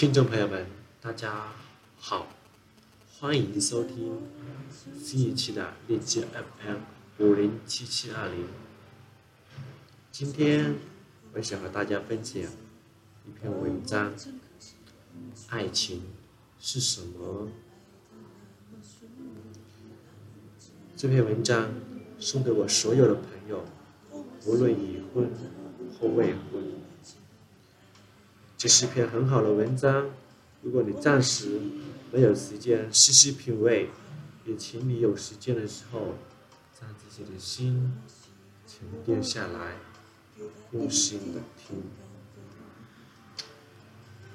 听众朋友们，大家好，欢迎收听新一期的荔枝 FM 五零七七二零。今天我想和大家分享一篇文章：爱情是什么？这篇文章送给我所有的朋友，无论已婚或未婚。这是篇很好的文章，如果你暂时没有时间细细品味，也请你有时间的时候，让自己的心沉淀下来，用心的听。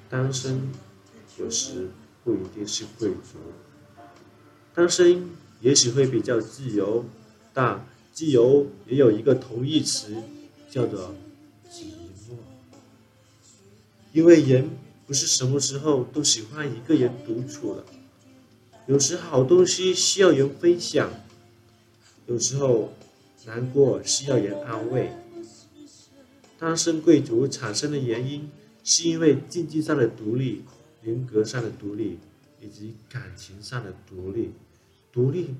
单身有时不一定是贵族，单身也许会比较自由，但自由也有一个同义词，叫做。因为人不是什么时候都喜欢一个人独处的，有时好东西需要人分享，有时候难过需要人安慰。单身贵族产生的原因，是因为经济上的独立、人格上的独立以及感情上的独立。独立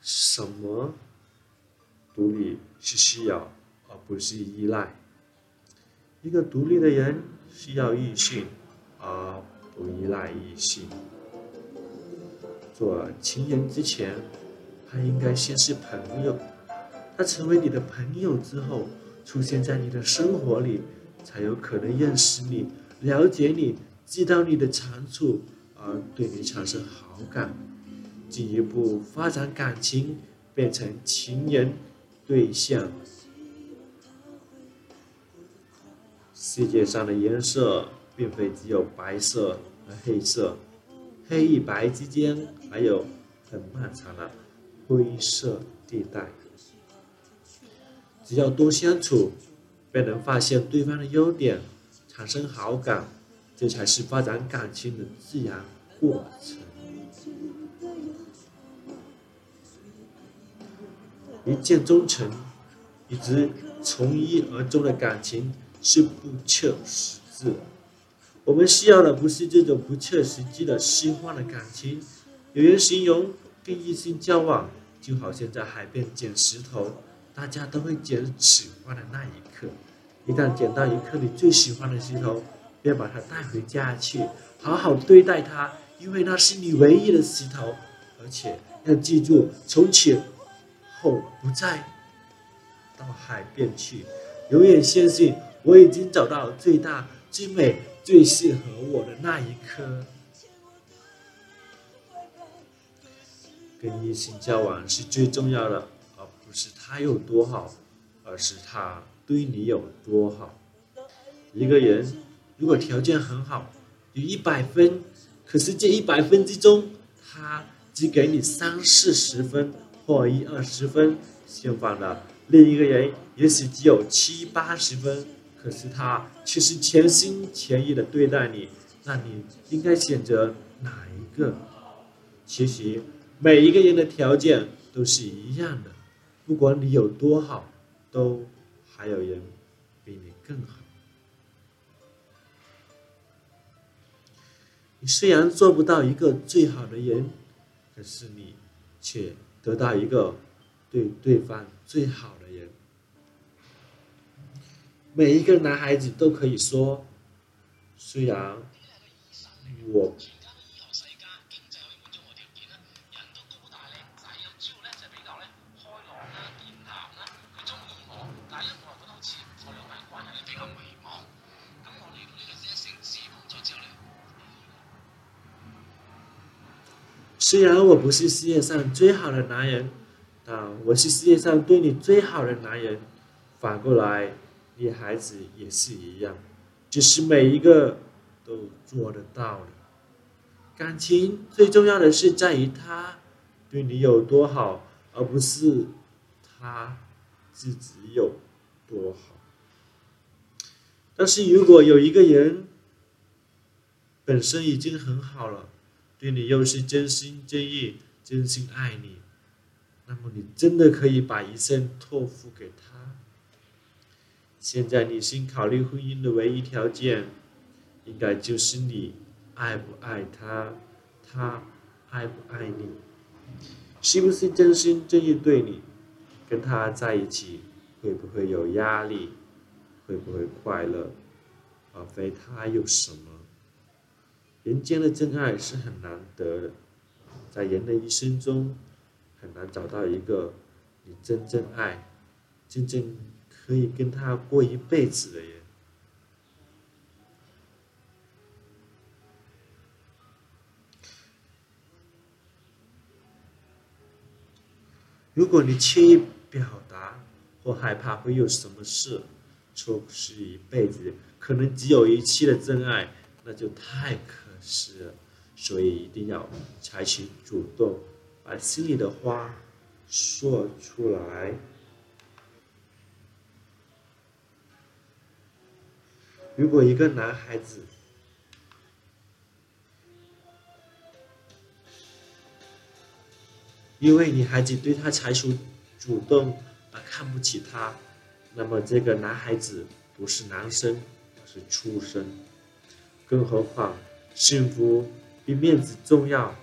什么？独立是需要，而不是依赖。一个独立的人。需要异性，而不依赖异性。做情人之前，他应该先是朋友。他成为你的朋友之后，出现在你的生活里，才有可能认识你、了解你、知道你的长处，而对你产生好感，进一步发展感情，变成情人对象。世界上的颜色并非只有白色和黑色，黑与白之间还有很漫长的灰色地带。只要多相处，便能发现对方的优点，产生好感，这才是发展感情的自然过程。一见钟情，一直从一而终的感情。是不切实际。我们需要的不是这种不切实际的虚幻的感情。有人形容跟异性交往，就好像在海边捡石头，大家都会捡喜欢的那一刻。一旦捡到一颗你最喜欢的石头，便把它带回家去，好好对待它，因为那是你唯一的石头。而且要记住，从此后不再到海边去，永远相信。我已经找到最大、最美、最适合我的那一颗。跟异性交往是最重要的，而不是他有多好，而是他对你有多好。一个人如果条件很好，有一百分，可是这一百分之中，他只给你三四十分或一二十分，相反的，另一个人也许只有七八十分。可是他却是全心全意的对待你，那你应该选择哪一个？其实每一个人的条件都是一样的，不管你有多好，都还有人比你更好。你虽然做不到一个最好的人，可是你却得到一个对对方最好。每一个男孩子都可以说，虽然我。虽然我不是世界上最好的男人，但我是世界上对你最好的男人。反过来。女孩子也是一样，只是每一个都做得到的。感情最重要的是在于他对你有多好，而不是他自己有多好。但是如果有一个人本身已经很好了，对你又是真心真意、真心爱你，那么你真的可以把一生托付给他。现在，女性考虑婚姻的唯一条件，应该就是你爱不爱他？他爱不爱你？是不是真心真意对你？跟他在一起会不会有压力？会不会快乐？而非他有什么？人间的真爱是很难得的，在人的一生中很难找到一个你真正爱、真正可以跟他过一辈子的人。如果你轻易表达或害怕会有什么事，错失一辈子可能只有一期的真爱，那就太可惜了。所以一定要采取主动，把心里的话说出来。如果一个男孩子，因为女孩子对他采取主动而看不起他，那么这个男孩子不是男生，而是畜生。更何况，幸福比面子重要。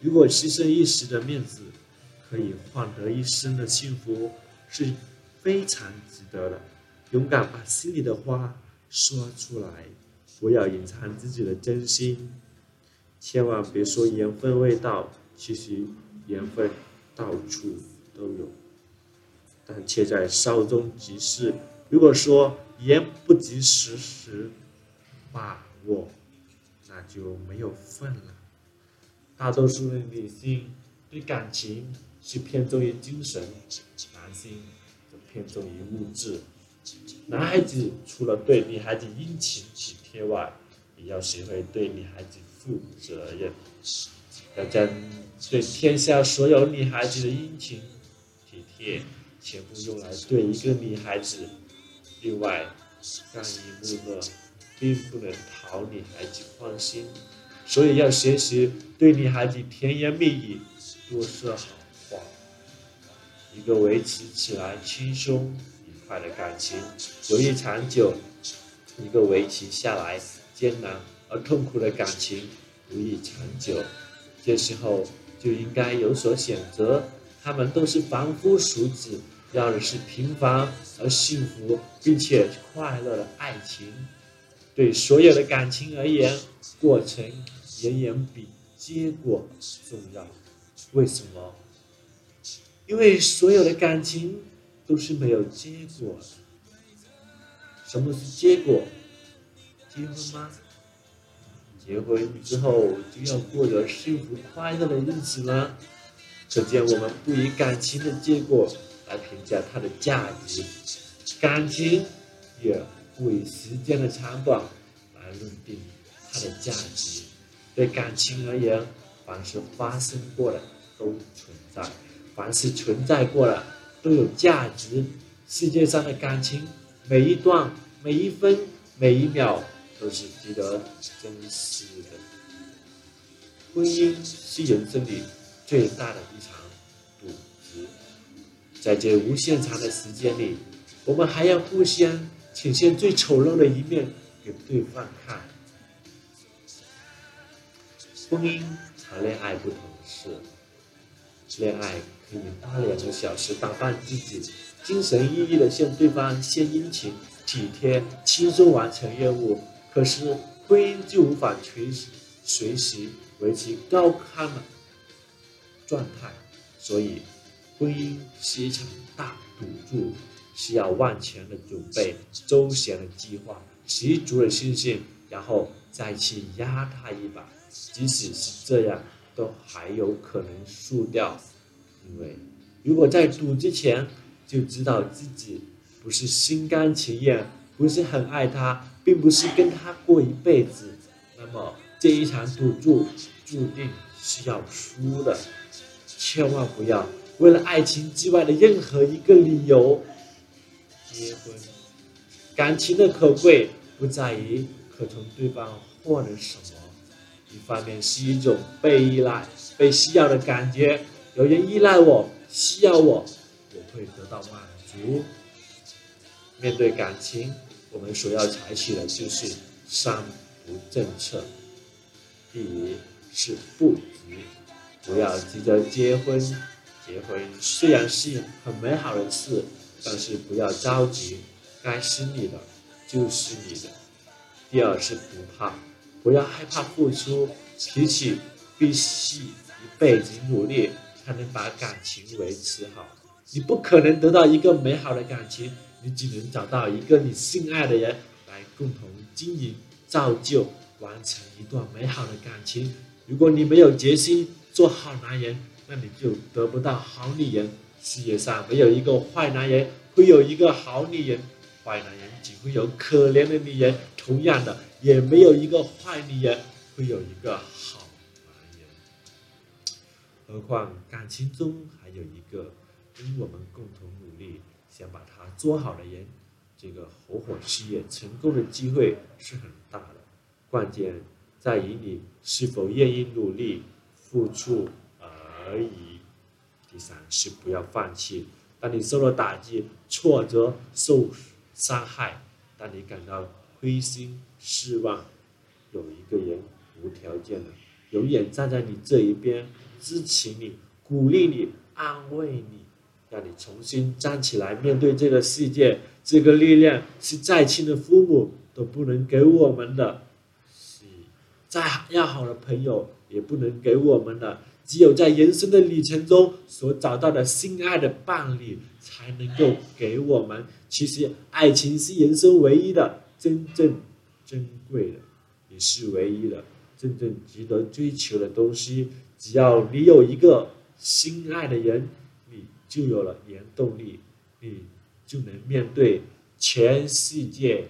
如果牺牲一时的面子，可以换得一生的幸福，是非常值得的。勇敢把心里的话说出来，不要隐藏自己的真心，千万别说缘分未到，其实。缘分到处都有，但却在稍纵即逝。如果说言不及时时把握，那就没有份了。大多数的女性对感情是偏重于精神，男性则偏重于物质。男孩子除了对女孩子殷勤体贴外，也要学会对女孩子负责任。要将对天下所有女孩子的殷勤体贴，全部用来对一个女孩子。另外，干一木讷，并不能讨女孩子欢心，所以要学习对女孩子甜言蜜语，多说好话。一个维持起来轻松快的感情，容易长久；一个维持下来艰难而痛苦的感情，不易长久。这时候就应该有所选择，他们都是凡夫俗子，要的是平凡而幸福并且快乐的爱情。对所有的感情而言，过程远远比结果重要。为什么？因为所有的感情都是没有结果。什么是结果？结婚吗？结婚之后就要过着幸福快乐的日子吗，可见我们不以感情的结果来评价它的价值，感情也不以时间的长短来论定它的价值。对感情而言，凡是发生过的都存在，凡是存在过的都有价值。世界上的感情，每一段、每一分、每一秒。都是值得珍惜的。婚姻是人生里最大的一场赌局，在这无限长的时间里，我们还要互相呈现最丑陋的一面给对方看。婚姻谈恋爱不同的是，恋爱可以花两个小时打扮自己，精神奕奕的向对方献殷勤、体贴，轻松完成任务。可是婚姻就无法随时随时维持高亢的状态，所以婚姻是一场大赌注，需要万全的准备、周详的计划、十足的信心，然后再去压他一把。即使是这样，都还有可能输掉，因为如果在赌之前就知道自己不是心甘情愿，不是很爱他。并不是跟他过一辈子，那么这一场赌注注定是要输的。千万不要为了爱情之外的任何一个理由结婚。感情的可贵不在于可从对方获得什么，一方面是一种被依赖、被需要的感觉，有人依赖我、需要我，我会得到满足。面对感情。我们所要采取的就是三不政策：第一是不急，不要急着结婚。结婚虽然是很美好的事，但是不要着急，该是你的就是你的。第二是不怕，不要害怕付出，脾气必须一辈子努力才能把感情维持好。你不可能得到一个美好的感情，你只能找到一个你心爱的人来共同经营、造就、完成一段美好的感情。如果你没有决心做好男人，那你就得不到好女人。世界上没有一个坏男人会有一个好女人，坏男人只会有可怜的女人。同样的，也没有一个坏女人会有一个好。何况感情中还有一个。跟我们共同努力，想把它做好的人，这个合伙事业成功的机会是很大的。关键在于你是否愿意努力付出而已。第三是不要放弃。当你受了打击、挫折、受伤害，当你感到灰心失望，有一个人无条件的永远站在你这一边，支持你、鼓励你、安慰你。让你重新站起来，面对这个世界。这个力量是再亲的父母都不能给我们的，是再要好的朋友也不能给我们的。只有在人生的旅程中所找到的心爱的伴侣，才能够给我们。其实，爱情是人生唯一的、真正珍贵的，也是唯一的、真正值得追求的东西。只要你有一个心爱的人。你就有了原动力，你就能面对全世界。